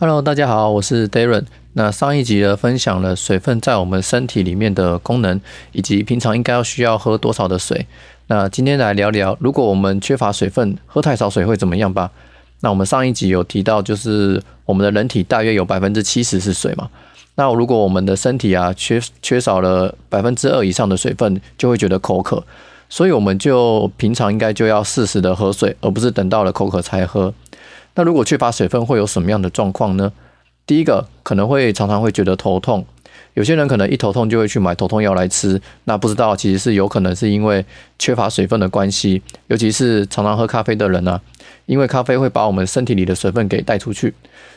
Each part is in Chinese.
Hello，大家好，我是 Darren。那上一集呢，分享了水分在我们身体里面的功能，以及平常应该要需要喝多少的水。那今天来聊聊，如果我们缺乏水分，喝太少水会怎么样吧？那我们上一集有提到，就是我们的人体大约有百分之七十是水嘛。那如果我们的身体啊缺缺少了百分之二以上的水分，就会觉得口渴。所以我们就平常应该就要适时的喝水，而不是等到了口渴才喝。那如果缺乏水分会有什么样的状况呢？第一个可能会常常会觉得头痛，有些人可能一头痛就会去买头痛药来吃，那不知道其实是有可能是因为缺乏水分的关系，尤其是常常喝咖啡的人呢，因为咖啡会把我们身体里的水分给带出去，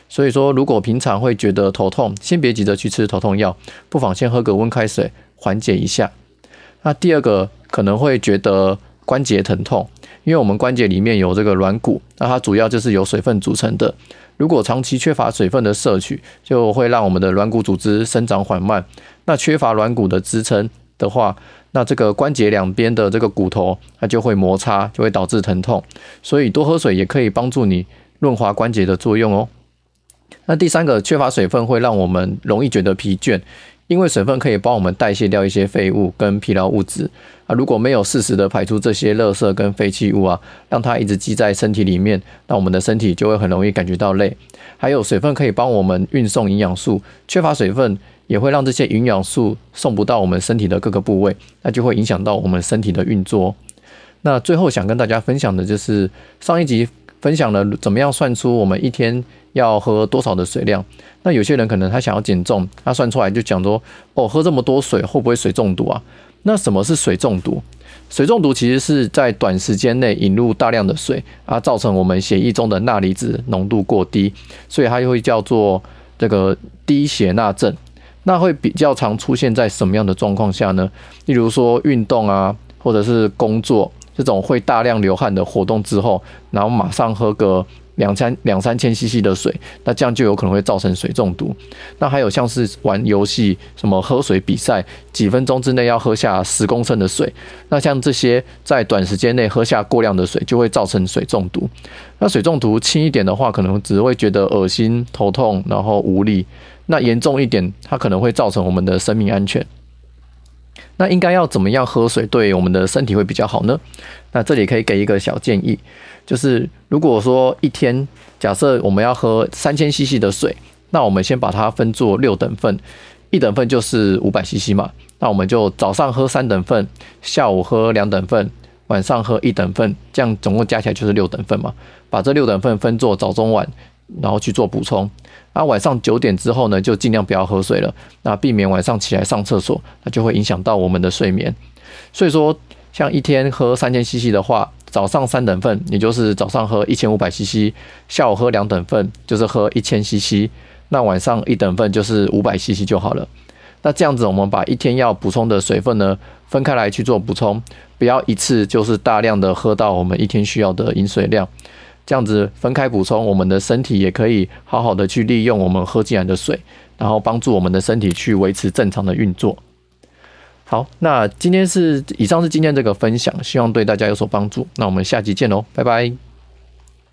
所以说如果平常会觉得头痛，先别急着去吃头痛药，不妨先喝个温开水缓解一下。那第二个可能会觉得关节疼痛。因为我们关节里面有这个软骨，那它主要就是由水分组成的。如果长期缺乏水分的摄取，就会让我们的软骨组织生长缓慢。那缺乏软骨的支撑的话，那这个关节两边的这个骨头它就会摩擦，就会导致疼痛。所以多喝水也可以帮助你润滑关节的作用哦。那第三个，缺乏水分会让我们容易觉得疲倦。因为水分可以帮我们代谢掉一些废物跟疲劳物质啊，如果没有适时的排出这些垃圾跟废弃物啊，让它一直积在身体里面，那我们的身体就会很容易感觉到累。还有水分可以帮我们运送营养素，缺乏水分也会让这些营养素送不到我们身体的各个部位，那就会影响到我们身体的运作。那最后想跟大家分享的就是上一集分享了怎么样算出我们一天。要喝多少的水量？那有些人可能他想要减重，他算出来就讲说，哦，喝这么多水会不会水中毒啊？那什么是水中毒？水中毒其实是在短时间内引入大量的水，啊，造成我们血液中的钠离子浓度过低，所以它又会叫做这个低血钠症。那会比较常出现在什么样的状况下呢？例如说运动啊，或者是工作这种会大量流汗的活动之后，然后马上喝个。两三两三千 CC 的水，那这样就有可能会造成水中毒。那还有像是玩游戏，什么喝水比赛，几分钟之内要喝下十公升的水，那像这些在短时间内喝下过量的水，就会造成水中毒。那水中毒轻一点的话，可能只会觉得恶心、头痛，然后无力；那严重一点，它可能会造成我们的生命安全。那应该要怎么样喝水对我们的身体会比较好呢？那这里可以给一个小建议，就是如果说一天假设我们要喝三千 CC 的水，那我们先把它分作六等份，一等份就是五百 CC 嘛，那我们就早上喝三等份，下午喝两等份，晚上喝一等份，这样总共加起来就是六等份嘛，把这六等份分作早中晚。然后去做补充，那晚上九点之后呢，就尽量不要喝水了，那避免晚上起来上厕所，那就会影响到我们的睡眠。所以说，像一天喝三千 CC 的话，早上三等份，也就是早上喝一千五百 CC，下午喝两等份，就是喝一千 CC，那晚上一等份就是五百 CC 就好了。那这样子，我们把一天要补充的水分呢，分开来去做补充，不要一次就是大量的喝到我们一天需要的饮水量。这样子分开补充，我们的身体也可以好好的去利用我们喝进来的水，然后帮助我们的身体去维持正常的运作。好，那今天是以上是今天这个分享，希望对大家有所帮助。那我们下集见喽，拜拜。